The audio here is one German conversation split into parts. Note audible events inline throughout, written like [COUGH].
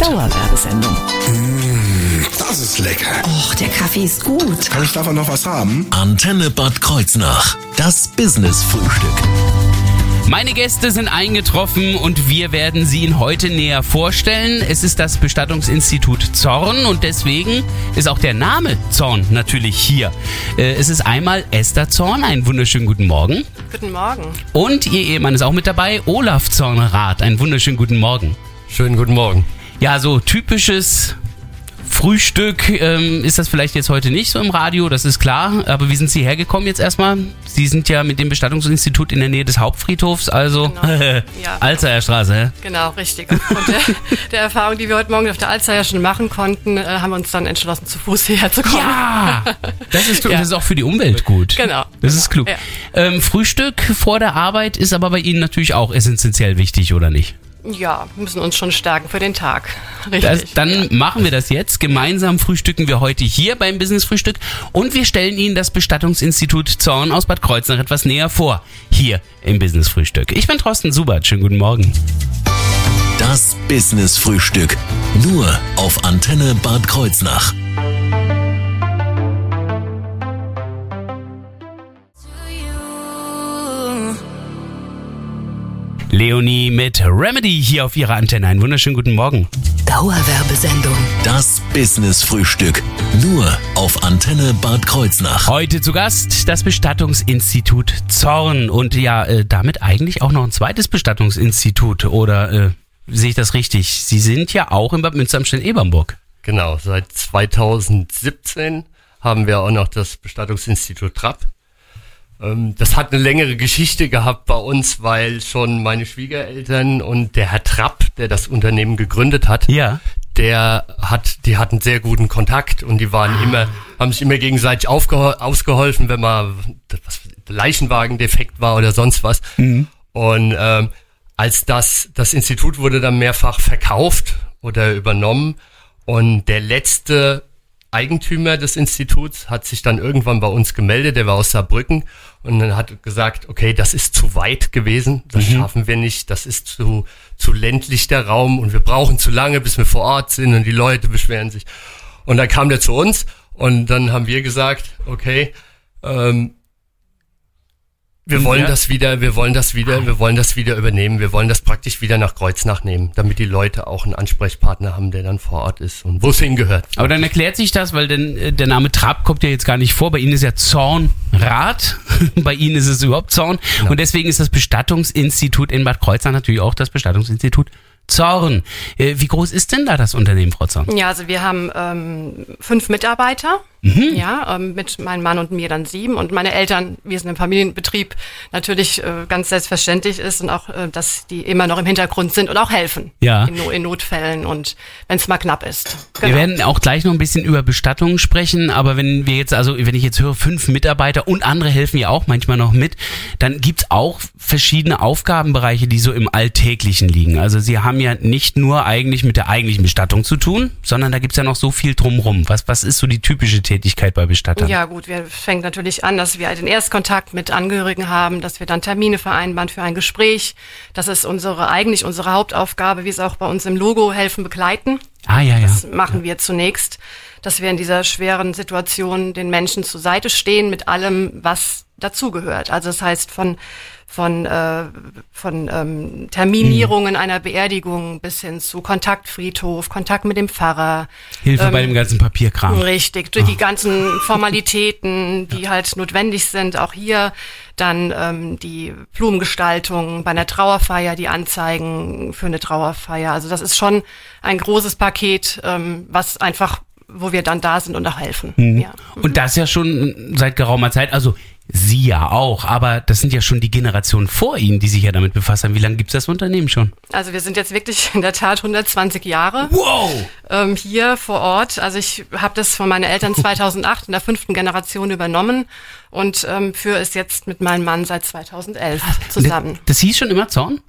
Dauerwerbesendung. Das ist lecker. Och, der Kaffee ist gut. Kann ich davon noch was haben? Antenne Bad Kreuznach. Das Business-Frühstück. Meine Gäste sind eingetroffen und wir werden sie Ihnen heute näher vorstellen. Es ist das Bestattungsinstitut Zorn und deswegen ist auch der Name Zorn natürlich hier. Äh, Es ist einmal Esther Zorn, einen wunderschönen guten Morgen. Guten Morgen. Und ihr Ehemann ist auch mit dabei, Olaf Zornrath, einen wunderschönen guten Morgen. Schönen guten Morgen. Ja, so typisches Frühstück ähm, ist das vielleicht jetzt heute nicht so im Radio, das ist klar. Aber wie sind Sie hergekommen jetzt erstmal? Sie sind ja mit dem Bestattungsinstitut in der Nähe des Hauptfriedhofs, also Genau. [LAUGHS] Ja. Straße. hä? Genau, richtig. Aufgrund der, [LAUGHS] der Erfahrung, die wir heute Morgen auf der Alster schon machen konnten, äh, haben wir uns dann entschlossen, zu Fuß hierher zu kommen. Ja, [LAUGHS] das ist, Ja. das ist auch für die Umwelt gut. Genau. Das ist klug. Ja. Ähm, Frühstück vor der Arbeit ist aber bei Ihnen natürlich auch essentiell wichtig, oder nicht? Ja, müssen uns schon stärken für den Tag. Richtig. Das, dann machen wir das jetzt. Gemeinsam frühstücken wir heute hier beim Business Frühstück und wir stellen Ihnen das Bestattungsinstitut Zorn aus Bad Kreuznach etwas näher vor. Hier im Business Frühstück. Ich bin Thorsten Subert. Schönen guten Morgen. Das Business-Frühstück. Nur auf Antenne Bad Kreuznach. Leonie mit Remedy hier auf Ihrer Antenne. Einen wunderschönen guten Morgen. Dauerwerbesendung. Das Business-Frühstück. Nur auf Antenne Bad Kreuznach. Heute zu Gast das Bestattungsinstitut Zorn und ja, äh, damit eigentlich auch noch ein zweites Bestattungsinstitut oder äh, sehe ich das richtig? Sie sind ja auch in Bad Münster am Ebernburg. Genau, seit 2017 haben wir auch noch das Bestattungsinstitut Trapp. Ähm, Das hat eine längere Geschichte gehabt bei uns, weil schon meine Schwiegereltern und der Herr Trapp, der das Unternehmen gegründet hat, Ja. der hat, die hatten sehr guten Kontakt und die waren immer, haben sich immer gegenseitig ausgeholfen, wenn mal was, Leichenwagen defekt war oder sonst was. Und ähm, als das, das Institut wurde dann mehrfach verkauft oder übernommen und der letzte Eigentümer des Instituts hat sich dann irgendwann bei uns gemeldet, der war aus Saarbrücken und dann hat gesagt, okay, das ist zu weit gewesen, das schaffen wir nicht, das ist zu, zu ländlich der Raum und wir brauchen zu lange, bis wir vor Ort sind und die Leute beschweren sich. Und dann kam der zu uns und dann haben wir gesagt, okay, ähm, wir wollen Ja. das wieder, wir wollen das wieder, wir wollen das wieder übernehmen, wir wollen das praktisch wieder nach Kreuznach nehmen, damit die Leute auch einen Ansprechpartner haben, der dann vor Ort ist und wo es hingehört. Aber dann erklärt sich das, weil denn, äh, der Name Trapp kommt ja jetzt gar nicht vor. Bei Ihnen ist ja Zornrad. [LAUGHS] Bei Ihnen ist es überhaupt Zorn. Und deswegen ist das Bestattungsinstitut in Bad Kreuznach natürlich auch das Bestattungsinstitut Zorn. Äh, Wie groß ist denn da das Unternehmen, Frau Zorn? Ja, also wir haben ähm, fünf Mitarbeiter, Mhm. ja, ähm, mit meinem Mann und mir dann sieben und meine Eltern, wir sind im Familienbetrieb, natürlich äh, ganz selbstverständlich ist und auch, äh, dass die immer noch im Hintergrund sind und auch helfen Ja. in, in Notfällen und wenn es mal knapp ist. Wir Genau. werden auch gleich noch ein bisschen über Bestattungen sprechen, aber wenn wir jetzt, also wenn ich jetzt höre, fünf Mitarbeiter und andere helfen ja auch manchmal noch mit, dann gibt's auch verschiedene Aufgabenbereiche, die so im Alltäglichen liegen. Also Sie haben ja nicht nur eigentlich mit der eigentlichen Bestattung zu tun, sondern da gibt's ja noch so viel drumrum. Was, was ist so die typische Tätigkeit bei Bestattern? Ja gut, wir fängt natürlich an, dass wir den Erstkontakt mit Angehörigen haben, dass wir dann Termine vereinbaren für ein Gespräch. Das ist unsere eigentlich unsere Hauptaufgabe, wie es auch bei uns im Logo helfen begleiten. Ah, ja, ja. Das machen wir zunächst, dass wir in dieser schweren Situation den Menschen zur Seite stehen mit allem, was dazugehört. Also das heißt von von äh, von ähm, Terminierungen einer Beerdigung bis hin zu Kontaktfriedhof, Kontakt mit dem Pfarrer, Hilfe ähm, bei dem ganzen Papierkram. Richtig, durch die ganzen [LAUGHS] Formalitäten, die halt notwendig sind, auch hier dann ähm, die Blumengestaltung bei einer Trauerfeier, die Anzeigen für eine Trauerfeier. Also das ist schon ein großes Paket, ähm, was einfach, wo wir dann da sind und auch helfen. Ja. Und das ja schon seit geraumer Zeit, also Sie ja auch, aber das sind ja schon die Generationen vor Ihnen, die sich ja damit befasst haben. Wie lange gibt's das Unternehmen schon? Also wir sind jetzt wirklich in der Tat 120 Jahre Wow! ähm, hier vor Ort. Also ich habe das von meinen Eltern 2008 in der fünften Generation übernommen und ähm, führe es jetzt mit meinem Mann seit 2011 zusammen. Das, das hieß schon immer Zorn?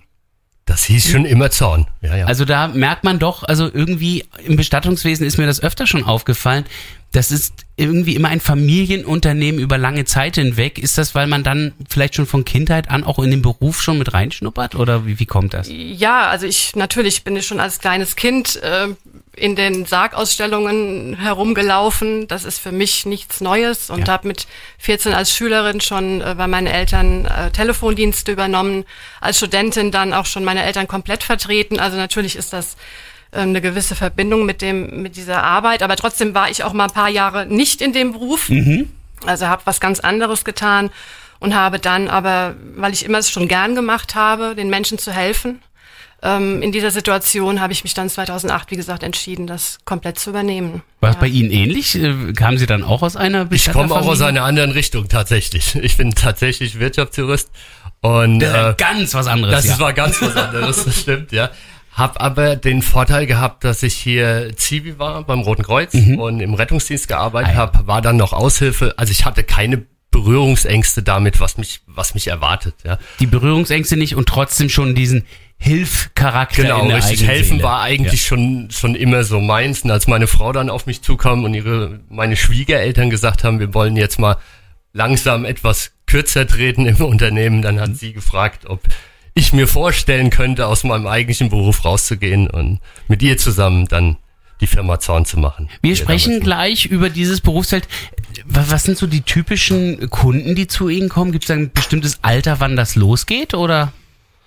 Das hieß schon immer Zorn. Ja, ja. Also da merkt man doch, also irgendwie im Bestattungswesen ist mir das öfter schon aufgefallen. Das ist irgendwie immer ein Familienunternehmen über lange Zeit hinweg. Ist das, weil man dann vielleicht schon von Kindheit an auch in den Beruf schon mit reinschnuppert oder wie, wie kommt das? Ja, also ich natürlich bin ich schon als kleines Kind äh, in den Sargausstellungen herumgelaufen. Das ist für mich nichts Neues und Ja. habe mit 14 als Schülerin schon äh, bei meinen Eltern äh, Telefondienste übernommen, als Studentin dann auch schon meine Eltern komplett vertreten. Also natürlich ist das eine gewisse Verbindung mit dem mit dieser Arbeit, aber trotzdem war ich auch mal ein paar Jahre nicht in dem Beruf. Also habe was ganz anderes getan und habe dann aber, weil ich immer es schon gern gemacht habe, den Menschen zu helfen, ähm, in dieser Situation habe ich mich dann 2008, wie gesagt, entschieden, das komplett zu übernehmen. War es Ja. bei Ihnen ähnlich? Äh, Kamen Sie dann auch aus einer ich komme auch aus einer anderen Richtung tatsächlich. [LAUGHS] Ich bin tatsächlich Wirtschaftsjurist und Das ist ja äh, ganz was anderes. das ja. ist war ganz was anderes, das stimmt, ja. Hab aber den Vorteil gehabt, dass ich hier Zivi war beim Roten Kreuz und im Rettungsdienst gearbeitet Mhm. Ah, ja. habe, war dann noch Aushilfe. Also ich hatte keine Berührungsängste damit, was mich, was mich erwartet, ja. die Berührungsängste nicht und trotzdem schon diesen Hilfcharakter Genau, in der richtig. Helfen Seele. war eigentlich schon, schon immer so meins. Und als meine Frau dann auf mich zukam und ihre, meine Schwiegereltern gesagt haben, wir wollen jetzt mal langsam etwas kürzer treten im [LAUGHS] Unternehmen, dann Mhm. hat sie gefragt, ob ich mir vorstellen könnte, aus meinem eigentlichen Beruf rauszugehen und mit ihr zusammen dann die Firma Zorn zu machen. Wir sprechen gleich über dieses Berufsfeld. Wa- Was sind so die typischen Kunden, die zu Ihnen kommen? Gibt es ein bestimmtes Alter, wann das losgeht? Oder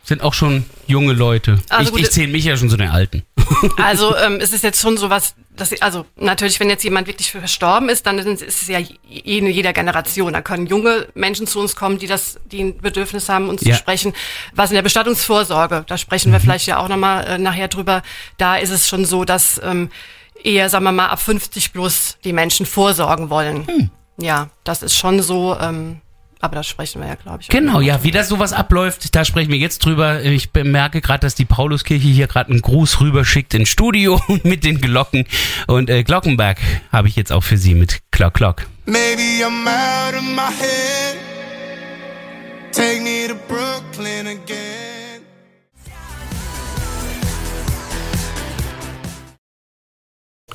sind auch schon junge Leute? Also ich gut, ich zähle mich ja schon zu den Alten. Also ähm, es ist jetzt schon so was, dass also natürlich, wenn jetzt jemand wirklich verstorben ist, dann ist es ja in jeder Generation. Da können junge Menschen zu uns kommen, die das, die ein Bedürfnis haben, uns Ja. zu sprechen. Was in der Bestattungsvorsorge, da sprechen wir vielleicht ja auch nochmal äh, nachher drüber. Da ist es schon so, dass ähm, eher, sagen wir mal, ab 50 plus die Menschen vorsorgen wollen. Ja, das ist schon so. Ähm, aber da sprechen wir ja, glaube ich. Genau, ja, wie das sowas abläuft, da sprechen wir jetzt drüber. Ich bemerke gerade, dass die Pauluskirche hier gerade einen Gruß rüberschickt ins Studio [LAUGHS] mit den Glocken. Und äh, Glockenberg habe ich jetzt auch für Sie mit Glock Glock. Maybe I'm out of my head. Take me to Brooklyn again.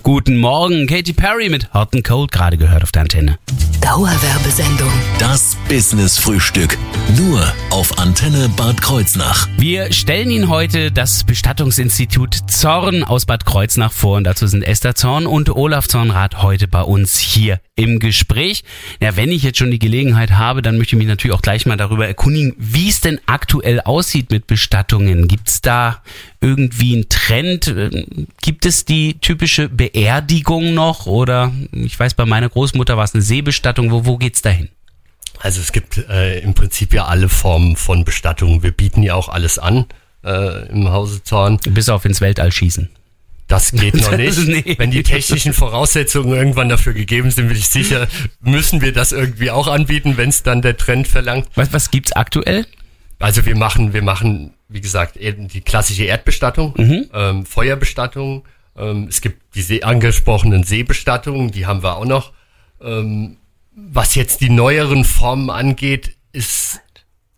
Guten Morgen, Katy Perry mit Hot and Cold, gerade gehört auf der Antenne. Dauerwerbesendung. Das Business-Frühstück. Nur auf Antenne Bad Kreuznach. Wir stellen Ihnen heute das Bestattungsinstitut Zorn aus Bad Kreuznach vor und dazu sind Esther Zorn und Olaf Zornrath heute bei uns hier im Gespräch. Ja, wenn ich jetzt schon die Gelegenheit habe, dann möchte ich mich natürlich auch gleich mal darüber erkundigen, wie es denn aktuell aussieht mit Bestattungen. Gibt es da irgendwie einen Trend? Ähm, Gibt es die typische Beerdigung noch oder ich weiß, bei meiner Großmutter war es eine Seebestattung. Wo, wo geht's dahin? Also es gibt äh, im Prinzip ja alle Formen von Bestattungen. Wir bieten ja auch alles an äh, im Hause Zorn. Bis auf ins Weltall schießen. Das geht noch [LAUGHS] nicht. Nee. Wenn die technischen Voraussetzungen irgendwann dafür gegeben sind, bin ich sicher, müssen wir das irgendwie auch anbieten, wenn es dann der Trend verlangt. Was, was gibt's aktuell? Also wir machen, wir machen, wie gesagt, eben die klassische Erdbestattung, ähm, Feuerbestattung. Ähm, es gibt die angesprochenen Seebestattungen, die haben wir auch noch. Ähm, was jetzt die neueren Formen angeht, ist,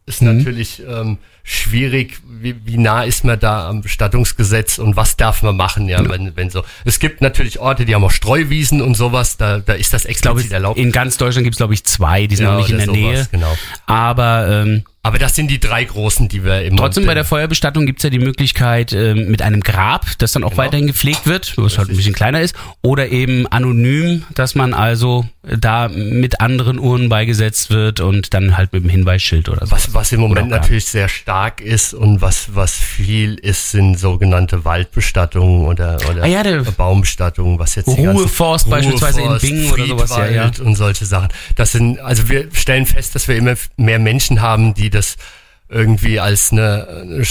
ist natürlich ähm, schwierig. Wie, wie nah ist man da am Bestattungsgesetz und was darf man machen, ja, wenn, wenn so. Es gibt natürlich Orte, die haben auch Streuwiesen und sowas, da, da ist das Ich glaube, explizit erlaubt. in ganz Deutschland gibt's glaube ich, zwei, die sind Ja, noch nicht in der sowas, Nähe. genau. Aber ähm, Aber das sind die drei großen, die wir im trotzdem bei der Feuerbestattung gibt's ja die Möglichkeit ähm, mit einem Grab, das dann auch Genau. weiterhin gepflegt wird, was halt ein bisschen kleiner ist, oder eben anonym, dass man also da mit anderen Urnen beigesetzt wird und dann halt mit dem Hinweisschild oder so. Was, was im Moment natürlich sehr stark ist und was, was viel ist, sind sogenannte Waldbestattungen oder, oder Ah ja, Baumbestattungen, was jetzt die Ruheforst beispielsweise in Bingen oder sowas, ja, ja. Und solche Sachen. Das sind, also wir stellen fest, dass wir immer mehr Menschen haben, die das irgendwie als eine, eine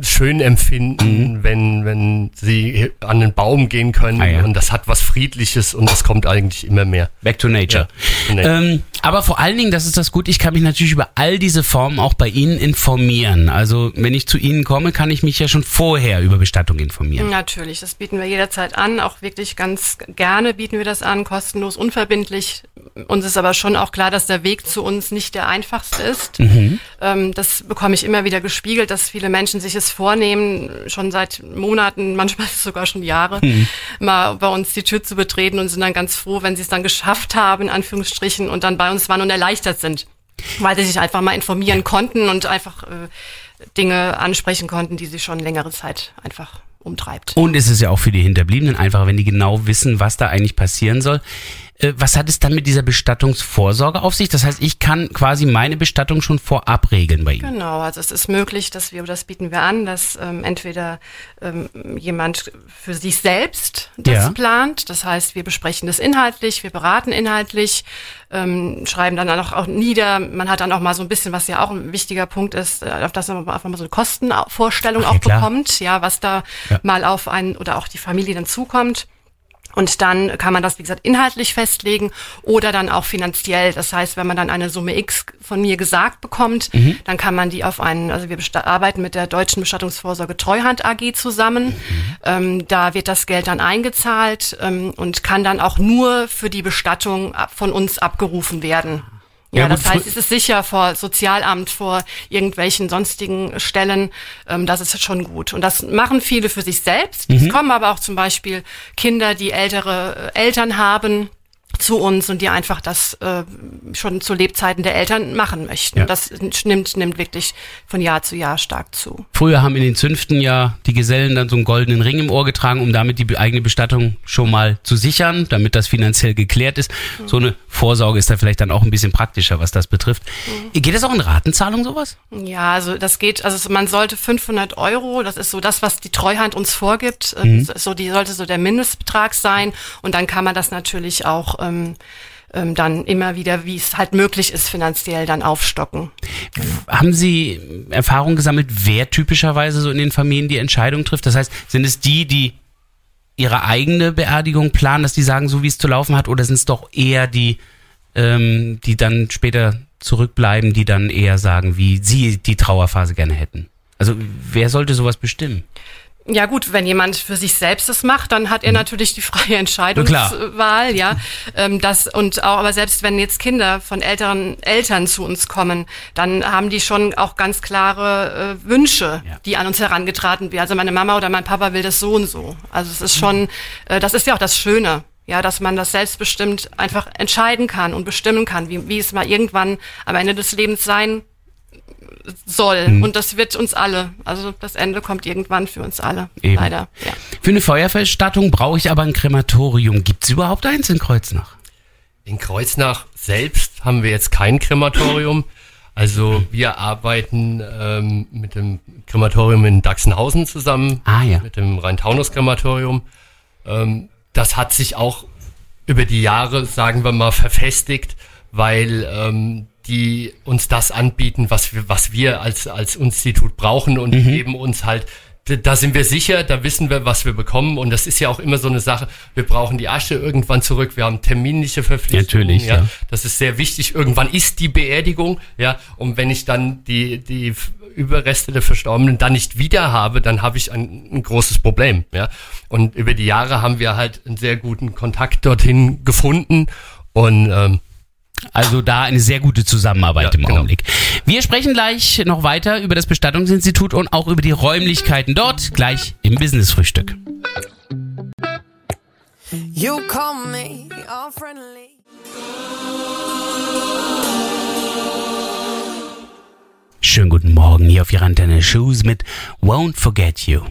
schön empfinden, wenn, wenn sie an den Baum gehen können Mhm. Ah ja. und das hat was Friedliches und das kommt eigentlich immer mehr. Back to Nature. Ja, nee. Ähm, aber vor allen Dingen, das ist das gut, ich kann mich natürlich über all diese Formen auch bei Ihnen informieren. Also wenn ich zu Ihnen komme, kann ich mich ja schon vorher über Bestattung informieren. Natürlich, das bieten wir jederzeit an, auch wirklich ganz gerne bieten wir das an, kostenlos, unverbindlich. Uns ist aber schon auch klar, dass der Weg zu uns nicht der einfachste ist. Mhm. Ähm, das bekomme ich immer wieder gespiegelt, dass viele Menschen sich es vornehmen, schon seit Monaten, [LAUGHS] manchmal sogar schon Jahre, Mhm. mal bei uns die Tür zu betreten und sind dann ganz froh, wenn sie es dann geschafft haben, in Anführungsstrichen, und dann bei uns waren und erleichtert sind. Weil sie sich einfach mal informieren konnten und einfach äh, Dinge ansprechen konnten, die sie schon längere Zeit einfach umtreibt. Und es ist ja auch für die Hinterbliebenen einfach, wenn die genau wissen, was da eigentlich passieren soll. Äh, Was hat es dann mit dieser Bestattungsvorsorge auf sich? Das heißt, ich kann quasi meine Bestattung schon vorab regeln bei Ihnen. Genau, also es ist möglich, dass wir, das bieten wir an, dass ähm, entweder ähm, jemand für sich selbst das Ja. plant, das heißt, wir besprechen das inhaltlich, wir beraten inhaltlich, ähm, schreiben dann auch, auch nieder, man hat dann auch mal so ein bisschen, was ja auch ein wichtiger Punkt ist, äh, auf das man einfach mal so eine Kostenvorstellung Ach ja, auch klar. bekommt, ja, was da Ja. mal auf einen oder auch die Familie dann zukommt. Und dann kann man das, wie gesagt, inhaltlich festlegen oder dann auch finanziell. Das heißt, wenn man dann eine Summe X von mir gesagt bekommt, dann kann man die auf einen, also wir arbeiten mit der Deutschen Bestattungsvorsorge Treuhand AG zusammen. Ähm, da wird das Geld dann eingezahlt ähm, und kann dann auch nur für die Bestattung von uns abgerufen werden. Ja, Ja, das heißt, es ist sicher vor Sozialamt, vor irgendwelchen sonstigen Stellen. Ähm, das ist schon gut. Und das machen viele für sich selbst. Mhm. Es kommen aber auch zum Beispiel Kinder, die ältere äh, Eltern haben zu uns und die einfach das äh, schon zu Lebzeiten der Eltern machen möchten. Ja. Das nimmt, nimmt wirklich von Jahr zu Jahr stark zu. Früher haben in den Zünften ja die Gesellen dann so einen goldenen Ring im Ohr getragen, um damit die eigene Bestattung schon mal zu sichern, damit das finanziell geklärt ist. So eine Vorsorge ist da vielleicht dann auch ein bisschen praktischer, was das betrifft. Geht das auch in Ratenzahlung sowas? Ja, also das geht, also man sollte 500 Euro, das ist so das, was die Treuhand uns vorgibt, Mhm. ähm, so die sollte so der Mindestbetrag sein und dann kann man das natürlich auch ähm, ähm, dann immer wieder, wie es halt möglich ist, finanziell dann aufstocken. Haben Sie Erfahrung gesammelt, wer typischerweise so in den Familien die Entscheidung trifft? Das heißt, sind es die, die ihre eigene Beerdigung planen, dass die sagen, so wie es zu laufen hat, oder sind es doch eher die, ähm, die dann später zurückbleiben, die dann eher sagen, wie sie die Trauerphase gerne hätten? Also wer sollte sowas bestimmen? Ja gut, wenn jemand für sich selbst das macht, dann hat er natürlich die freie. Entscheidungswahl, ja. Ähm, das und auch, aber selbst wenn jetzt Kinder von älteren Eltern zu uns kommen, dann haben die schon auch ganz klare äh, Wünsche, Ja. die an uns herangetragen werden. Also meine Mama oder mein Papa will das so und so. Also es ist schon, äh, das ist ja auch das Schöne. Ja, dass man das selbstbestimmt einfach entscheiden kann und bestimmen kann, wie, wie es mal irgendwann am Ende des Lebens sein soll. Mhm. Und das wird uns alle. Also das Ende kommt irgendwann für uns alle. Eben. Leider. Ja. Für eine Feuerverstattung brauche ich aber ein Krematorium. Gibt es überhaupt eins in Kreuznach? In Kreuznach selbst haben wir jetzt kein Krematorium. Also wir arbeiten ähm, mit dem Krematorium in Dachsenhausen zusammen, Ah, ja. mit dem Rhein-Taunus-Krematorium. Ähm, das hat sich auch über die Jahre, sagen wir mal, verfestigt, weil ähm, die uns das anbieten, was wir, was wir als, als Institut brauchen und die geben uns halt da sind wir sicher, da wissen wir, was wir bekommen. Und das ist ja auch immer so eine Sache. Wir brauchen die Asche irgendwann zurück. Wir haben terminliche Verpflichtungen. Natürlich, ja. Das ist sehr wichtig. Irgendwann ist die Beerdigung, ja. Und wenn ich dann die, die Überreste der Verstorbenen dann nicht wieder habe, dann habe ich ein, ein großes Problem, ja. Und über die Jahre haben wir halt einen sehr guten Kontakt dorthin gefunden. Und ähm, Also da eine sehr gute Zusammenarbeit Ja, im genau. Augenblick. Wir sprechen gleich noch weiter über das Bestattungsinstitut und auch über die Räumlichkeiten dort, gleich im Business-Frühstück. You call me all friendly. Schönen guten Morgen hier auf Ihrer Antenne Shoes mit Won't Forget You.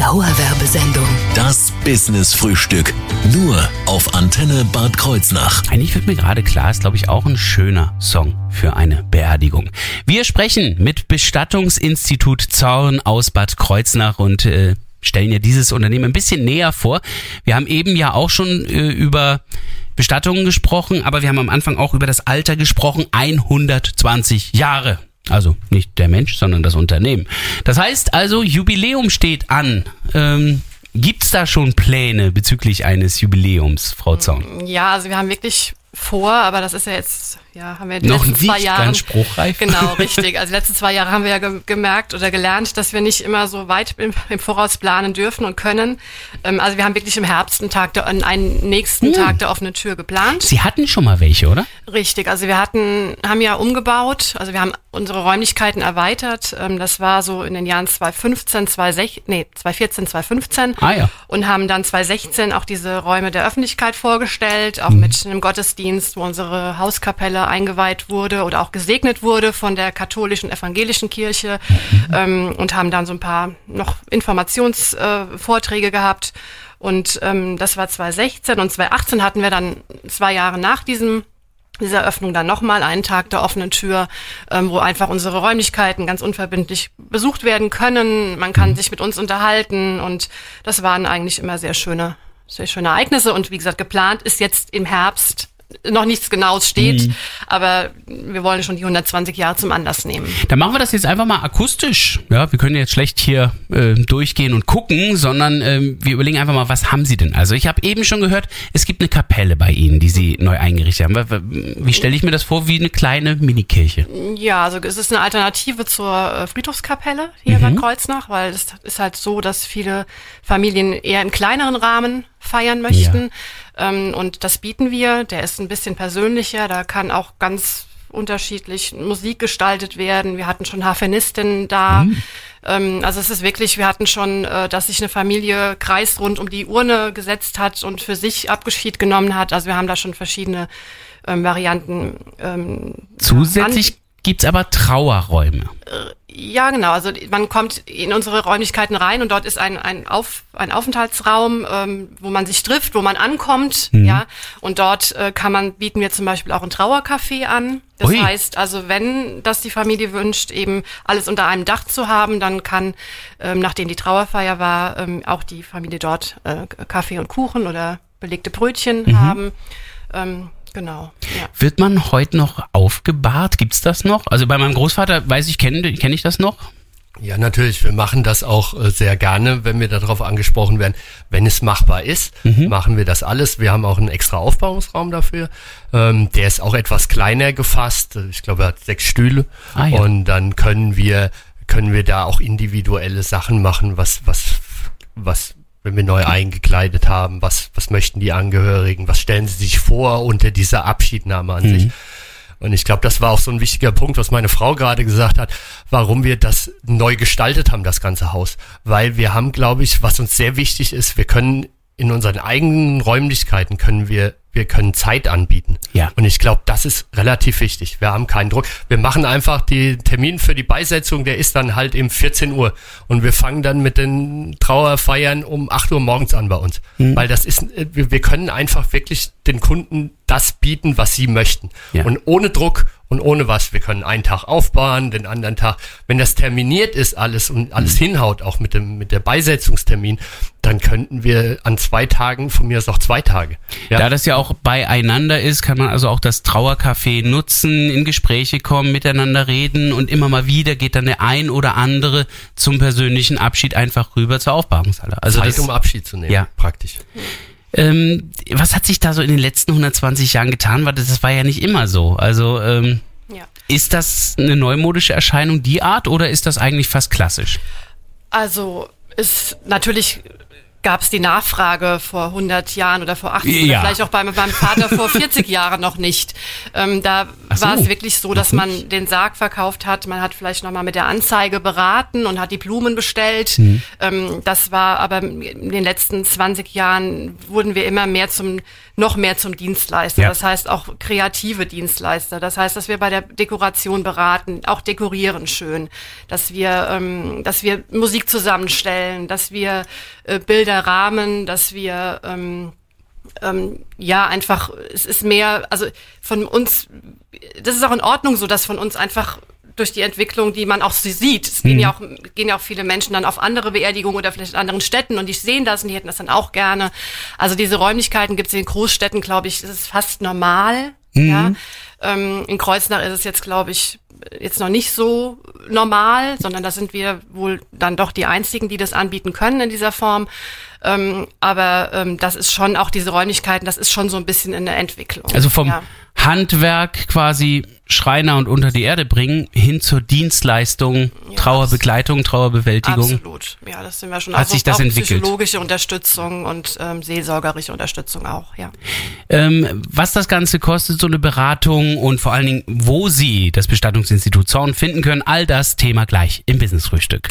Dauerwerbesendung. Das Business-Frühstück. Nur auf Antenne Bad Kreuznach. Eigentlich wird mir gerade klar, ist glaube ich auch ein schöner Song für eine Beerdigung. Wir sprechen mit Bestattungsinstitut Zorn aus Bad Kreuznach und äh, stellen ja dieses Unternehmen ein bisschen näher vor. Wir haben eben ja auch schon äh, über Bestattungen gesprochen, aber wir haben am Anfang auch über das Alter gesprochen. 120 Jahre. Also nicht der Mensch, sondern das Unternehmen. Das heißt also, Jubiläum steht an. Ähm, Gibt es da schon Pläne bezüglich eines Jubiläums, Frau Zorn? Ja, also wir haben wirklich vor, aber das ist ja jetzt, ja, haben wir in den Noch letzten zwei Jahren. spruchreif. Genau, [LAUGHS] richtig. Also die letzten zwei Jahre haben wir ja ge gemerkt oder gelernt, dass wir nicht immer so weit im, im Voraus planen dürfen und können. Ähm, also wir haben wirklich im Herbst einen Tag der, einen nächsten Tag der offenen Tür geplant. Sie hatten schon mal welche, oder? Richtig, also wir hatten, haben ja umgebaut, also wir haben unsere Räumlichkeiten erweitert. Ähm, das war so in den Jahren 2015, 2016, nee, 2014, 2015. Ah, ja. Und haben dann 2016 auch diese Räume der Öffentlichkeit vorgestellt, auch Mhm. mit einem Gottesdienst, wo unsere Hauskapelle eingeweiht wurde oder auch gesegnet wurde von der katholischen evangelischen Kirche Mhm. ähm, und haben dann so ein paar noch Informationsvorträge äh, gehabt. Und ähm, das war 2016 und 2018 hatten wir dann zwei Jahre nach diesem dieser Öffnung dann nochmal einen Tag der offenen Tür, ähm, wo einfach unsere Räumlichkeiten ganz unverbindlich besucht werden können. Man kann sich mit uns unterhalten und das waren eigentlich immer sehr schöne, sehr schöne Ereignisse. Und wie gesagt, geplant ist jetzt im Herbst noch nichts Genaues steht, aber wir wollen schon die 120 Jahre zum Anlass nehmen. Dann machen wir das jetzt einfach mal akustisch. Ja, wir können jetzt schlecht hier äh, durchgehen und gucken, sondern ähm, wir überlegen einfach mal, was haben Sie denn? Also ich habe eben schon gehört, es gibt eine Kapelle bei Ihnen, die Sie neu eingerichtet haben. Wie- stelle ich mir das vor? Wie eine kleine Minikirche. Ja, also es ist eine Alternative zur äh, Friedhofskapelle hier Mhm. bei Kreuznach, weil es ist halt so, dass viele Familien eher im kleineren Rahmen feiern möchten. Ähm, und das bieten wir. Der ist ein bisschen persönlicher. Da kann auch ganz unterschiedlich Musik gestaltet werden. Wir hatten schon Harfenistinnen da. Mhm. Ähm, also es ist wirklich, wir hatten schon, äh, dass sich eine Familie kreisrund um die Urne gesetzt hat und für sich Abschied genommen hat. Also wir haben da schon verschiedene ähm, Varianten. Ähm, Zusätzlich gibt's aber Trauerräume. Ja, genau. Also man kommt in unsere Räumlichkeiten rein und dort ist ein, ein, Auf, ein Aufenthaltsraum, ähm, wo man sich trifft, wo man ankommt. Ja, und dort äh, kann man bieten wir zum Beispiel auch ein Trauercafé an. Das Ui. heißt, also wenn das die Familie wünscht, eben alles unter einem Dach zu haben, dann kann, ähm, nachdem die Trauerfeier war, ähm, auch die Familie dort äh, Kaffee und Kuchen oder belegte Brötchen haben. Ähm, genau. Ja. Wird man heute noch aufgebahrt? Gibt's das noch? Also bei meinem Großvater weiß ich, kenne kenn ich das noch. Ja, natürlich. Wir machen das auch äh, sehr gerne, wenn wir darauf angesprochen werden. Wenn es machbar ist, Mhm. machen wir das alles. Wir haben auch einen extra Aufbauungsraum dafür. Ähm, der ist auch etwas kleiner gefasst. Ich glaube, er hat sechs Stühle. Ah, ja. Und dann können wir, können wir da auch individuelle Sachen machen, was, was, was, wenn wir neu eingekleidet haben, was, was möchten die Angehörigen, was stellen sie sich vor unter dieser Abschiednahme an sich. Und ich glaube, das war auch so ein wichtiger Punkt, was meine Frau gerade gesagt hat, warum wir das neu gestaltet haben, das ganze Haus. Weil wir haben, glaube ich, was uns sehr wichtig ist, wir können in unseren eigenen Räumlichkeiten können wir, wir können Zeit anbieten. Ja. Und ich glaube, das ist relativ wichtig. Wir haben keinen Druck. Wir machen einfach die Termin für die Beisetzung, der ist dann halt im 14 Uhr. Und wir fangen dann mit den Trauerfeiern um 8 Uhr morgens an bei uns. Mhm. Weil das ist, äh, wir, wir können einfach wirklich den Kunden das bieten, was sie möchten. Ja. Und ohne Druck und ohne was. Wir können einen Tag aufbauen, den anderen Tag. Wenn das terminiert ist alles und alles Mhm. hinhaut, auch mit dem, mit der Beisetzungstermin, dann könnten wir an zwei Tagen, von mir aus auch zwei Tage. Ja. Da das ja auch beieinander ist, kann man also auch das Trauercafé nutzen, in Gespräche kommen, miteinander reden und immer mal wieder geht dann der ein oder andere zum persönlichen Abschied einfach rüber zur Aufbahrungshalle. Also Zeit, das, um Abschied zu nehmen. Ja. Praktisch. ähm, was hat sich da so in den letzten 120 Jahren getan? Weil das, das war ja nicht immer so. Also ähm, Ja. ist das eine neumodische Erscheinung, die Art, oder ist das eigentlich fast klassisch? Also ist natürlich gab es die Nachfrage vor 100 Jahren oder vor 80 Ja. oder vielleicht auch bei meinem Vater vor 40 [LAUGHS] Jahren noch nicht. Ähm, da so. war es wirklich so, dass man den Sarg verkauft hat. Man hat vielleicht noch mal mit der Anzeige beraten und hat die Blumen bestellt. Mhm. Ähm, das war aber in den letzten 20 Jahren wurden wir immer mehr zum noch mehr zum Dienstleister. Ja. Das heißt auch kreative Dienstleister. Das heißt, dass wir bei der Dekoration beraten, auch dekorieren schön, dass wir, ähm, dass wir Musik zusammenstellen, dass wir äh, Bilder rahmen, dass wir ähm, ähm, ja einfach, es ist mehr, also von uns, das ist auch in Ordnung so, dass von uns einfach durch die Entwicklung, die man auch sieht. Es gehen ja auch, gehen ja auch viele Menschen dann auf andere Beerdigungen oder vielleicht in anderen Städten und die sehen das und die hätten das dann auch gerne. Also diese Räumlichkeiten gibt es in Großstädten, glaube ich, ist fast normal. Ja. Ähm, in Kreuznach ist es jetzt, glaube ich, jetzt noch nicht so normal, sondern da sind wir wohl dann doch die einzigen, die das anbieten können in dieser Form. Ähm, aber ähm, das ist schon auch diese Räumlichkeiten, das ist schon so ein bisschen in der Entwicklung. Also vom ja. Handwerk quasi Schreiner und unter die Erde bringen hin zur Dienstleistung, Ja, Trauerbegleitung, Trauerbewältigung. Absolut. Ja, das sind wir schon. Hat Also sich das auch entwickelt? Psychologische Unterstützung und ähm, seelsorgerische Unterstützung auch, ja. Ähm, was das Ganze kostet, so eine Beratung und vor allen Dingen, wo Sie das Bestattungsinstitut Zorn finden können, all das Thema gleich im Business-Frühstück.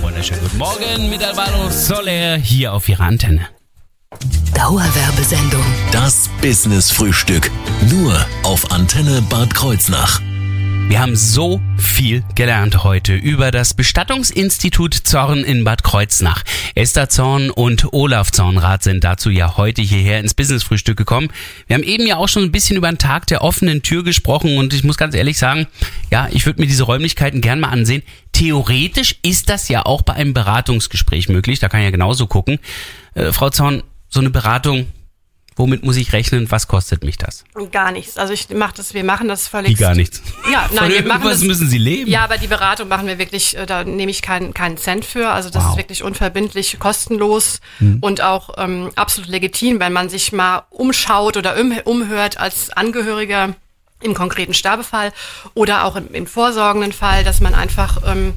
Wunderschönen guten Morgen mit Alvaro Soler hier auf Ihrer Antenne. Dauerwerbesendung. Das Business-Frühstück. Nur auf Antenne Bad Kreuznach. Wir haben so viel gelernt heute über das Bestattungsinstitut Zorn in Bad Kreuznach. Esther Zorn und Olaf Zornrath sind dazu ja heute hierher ins Business-Frühstück gekommen. Wir haben eben ja auch schon ein bisschen über den Tag der offenen Tür gesprochen und ich muss ganz ehrlich sagen, ja, ich würde mir diese Räumlichkeiten gern mal ansehen. Theoretisch ist das ja auch bei einem Beratungsgespräch möglich, da kann ich ja genauso gucken. Äh, Frau Zorn, so eine Beratung, womit muss ich rechnen? Was kostet mich das? Gar nichts. Also ich mache das, wir machen das völlig. Wie gar nichts. Ja, nein, wir machen das. müssen Sie leben. Ja, aber die Beratung machen wir wirklich, äh, da nehme ich keinen keinen Cent für. Also das Wow. ist wirklich unverbindlich, kostenlos Mhm. und auch ähm, absolut legitim, wenn man sich mal umschaut oder um, umhört als Angehöriger im konkreten Sterbefall oder auch im, im vorsorgenden Fall, dass man einfach ähm,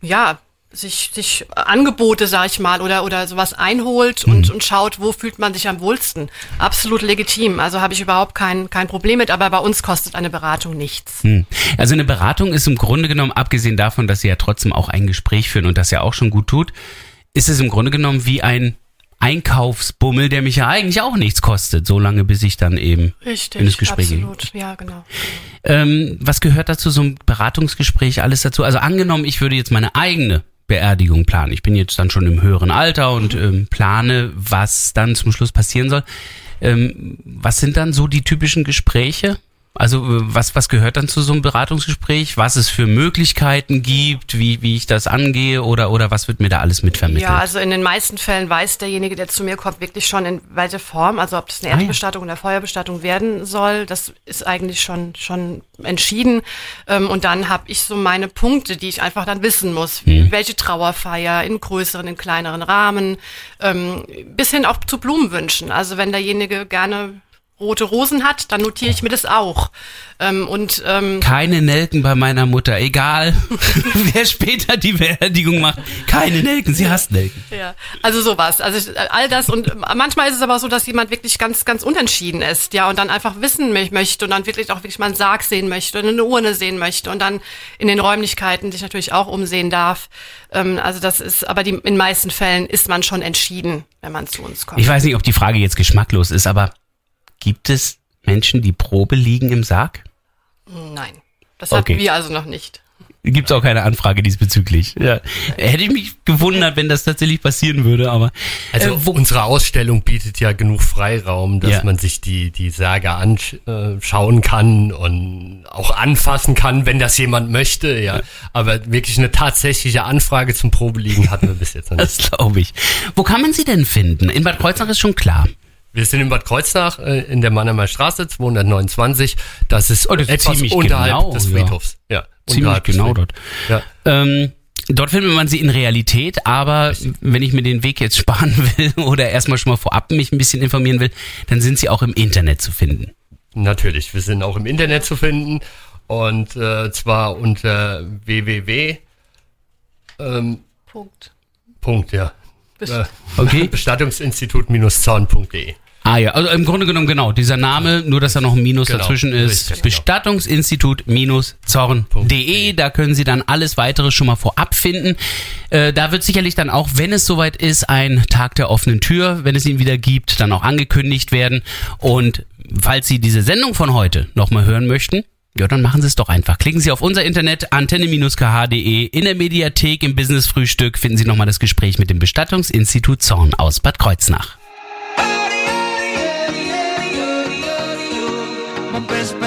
ja sich, sich Angebote, sag ich mal, oder, oder sowas einholt und, und schaut, wo fühlt man sich am wohlsten. Absolut legitim. Also habe ich überhaupt kein, kein Problem mit, aber bei uns kostet eine Beratung nichts. Hm. Also eine Beratung ist im Grunde genommen, abgesehen davon, dass sie ja trotzdem auch ein Gespräch führen und das ja auch schon gut tut, ist es im Grunde genommen wie ein Einkaufsbummel, der mich ja eigentlich auch nichts kostet, so lange bis ich dann eben Richtig, in das Gespräch gehe. absolut. Ja, genau. Ähm, was gehört dazu, so ein Beratungsgespräch, alles dazu? Also angenommen, ich würde jetzt meine eigene Beerdigung planen. Ich bin jetzt dann schon im höheren Alter und ähm, plane, was dann zum Schluss passieren soll. Ähm, was sind dann so die typischen Gespräche? Also äh, was, was gehört dann zu so einem Beratungsgespräch? Was es für Möglichkeiten gibt, wie, wie ich das angehe oder, oder was wird mir da alles mitvermittelt? Ja, also in den meisten Fällen weiß derjenige, der zu mir kommt, wirklich schon in welche Form, also ob das eine Ah, ja. Erdbestattung oder Feuerbestattung werden soll, das ist eigentlich schon schon entschieden. Ähm, Und dann habe ich so meine Punkte, die ich einfach dann wissen muss. Mhm. Welche Trauerfeier in größeren, in kleineren Rahmen, ähm, bis hin auch zu Blumenwünschen. Also wenn derjenige gerne rote Rosen hat, dann notiere ich mir das auch. Ähm, Und ähm, Keine Nelken bei meiner Mutter, egal [LAUGHS] wer später die Beerdigung macht. Keine Nelken, sie hasst Nelken. Ja, also sowas. Also all das und manchmal ist es aber so, dass jemand wirklich ganz, ganz unentschieden ist, ja, und dann einfach wissen mö- möchte und dann wirklich auch wirklich mal einen Sarg sehen möchte und eine Urne sehen möchte und dann in den Räumlichkeiten sich natürlich auch umsehen darf. Ähm, also das ist, aber die, in den meisten Fällen ist man schon entschieden, wenn man zu uns kommt. Ich weiß nicht, ob die Frage jetzt geschmacklos ist, aber gibt es Menschen, die Probe liegen im Sarg? Nein, das Okay. hatten wir also noch nicht. Gibt es auch keine Anfrage diesbezüglich. Ja. Hätte ich mich gewundert, wenn das tatsächlich passieren würde, aber Also äh, wo, unsere Ausstellung bietet ja genug Freiraum, dass Ja. man sich die, die Särge anschauen kann und auch anfassen kann, wenn das jemand möchte, ja. Aber wirklich eine tatsächliche Anfrage zum Probeliegen hatten wir bis jetzt noch nicht. das glaube ich. Wo kann man sie denn finden? In Bad Kreuznach ist schon klar. Wir sind in Bad Kreuznach äh, in der Mannheimer Straße 229. Das ist, Oh, das ist etwas ziemlich unterhalb genau, des ja. Friedhofs. Ja, Ziemlich unterhalb des genau Friedhofs. dort. Ja. Ähm, dort findet man sie in Realität, aber wenn ich mir den Weg jetzt [LAUGHS] sparen will oder erstmal schon mal vorab mich ein bisschen informieren will, dann sind sie auch im Internet zu finden. Natürlich, wir sind auch im Internet zu finden und äh, zwar unter www. Ähm, Punkt. Punkt, ja. Äh, Okay. Bestattungsinstitut-zorn.de. Ah ja, also im Grunde genommen genau, dieser Name, nur dass da noch ein Minus Genau, dazwischen ist. richtig, genau. Bestattungsinstitut-zorn.de, da können Sie dann alles weitere schon mal vorab finden. Äh, da wird sicherlich dann auch, wenn es soweit ist, ein Tag der offenen Tür, wenn es ihn wieder gibt, dann auch angekündigt werden. Und falls Sie diese Sendung von heute nochmal hören möchten, ja, dann machen Sie es doch einfach. Klicken Sie auf unser Internet antenne-kh.de. In der Mediathek im Business Frühstück finden Sie nochmal das Gespräch mit dem Bestattungsinstitut Zorn aus Bad Kreuznach. My best